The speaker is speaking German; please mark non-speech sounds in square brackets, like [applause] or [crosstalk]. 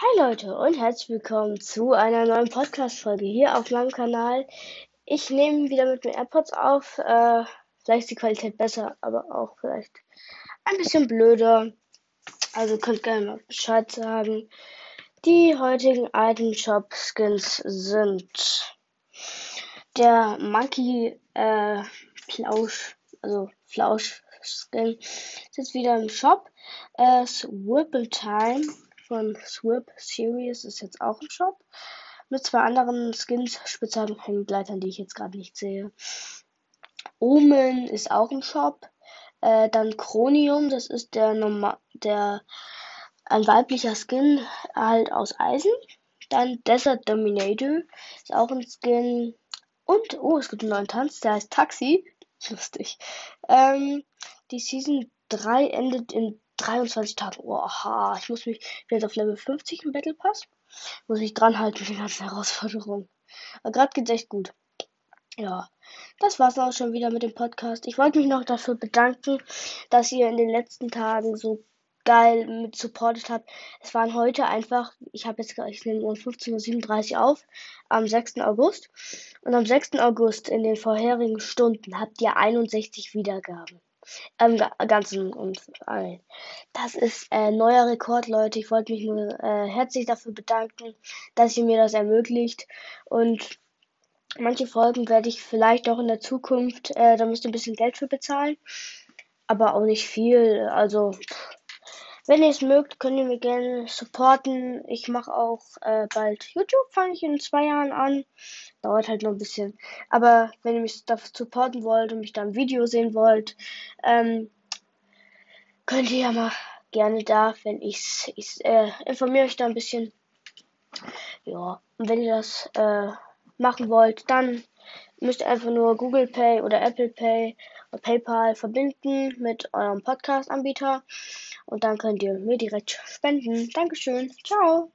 Hi Leute und herzlich willkommen zu einer neuen Podcast-Folge hier auf meinem Kanal. Ich nehme wieder mit den AirPods auf. Äh, vielleicht ist die Qualität besser, aber auch vielleicht ein bisschen blöder. Also könnt gerne mal Bescheid sagen. Die heutigen Item Shop Skins sind der Monkey äh, Flausch, also Flausch Skin ist jetzt wieder im Shop. Äh, Swipple Time von Swip Series ist jetzt auch im Shop. Mit zwei anderen Skins, speziellen Hängegleitern, die ich jetzt gerade nicht sehe. Omen ist auch im Shop. Äh, dann Chronium, das ist der normal, der ein weiblicher Skin halt aus Eisen. Dann Desert Dominator ist auch ein Skin. Und, oh, es gibt einen neuen Tanz, der heißt Taxi. [laughs] Lustig. Ähm, die Season 3 endet in 23 Tagen. Oha, ich muss mich jetzt auf Level 50 im Battle Pass. Muss mich dran halten die ganzen Herausforderungen. Aber gerade geht's echt gut. Ja, das war's auch schon wieder mit dem Podcast. Ich wollte mich noch dafür bedanken, dass ihr in den letzten Tagen so geil mit supportet habt. Es waren heute einfach, ich habe jetzt, ich nehme um 15.37 Uhr auf, am 6. August. Und am 6. August in den vorherigen Stunden habt ihr 61 Wiedergaben ähm, ganzen und allen. Das ist äh, neuer Rekord, Leute. Ich wollte mich nur äh, herzlich dafür bedanken, dass ihr mir das ermöglicht. Und manche Folgen werde ich vielleicht auch in der Zukunft, äh, da müsst ihr ein bisschen Geld für bezahlen. Aber auch nicht viel. Also, wenn ihr es mögt, könnt ihr mir gerne supporten. Ich mache auch äh, bald YouTube, fange ich in zwei Jahren an. Dauert halt noch ein bisschen. Aber wenn ihr mich dafür supporten wollt und mich da im Video sehen wollt, ähm, könnt ihr ja mal gerne da, wenn ich's, ich äh, informiere euch da ein bisschen. Ja, und wenn ihr das äh, machen wollt, dann müsst ihr einfach nur Google Pay oder Apple Pay oder PayPal verbinden mit eurem Podcast-Anbieter und dann könnt ihr mir direkt spenden. Dankeschön. Ciao.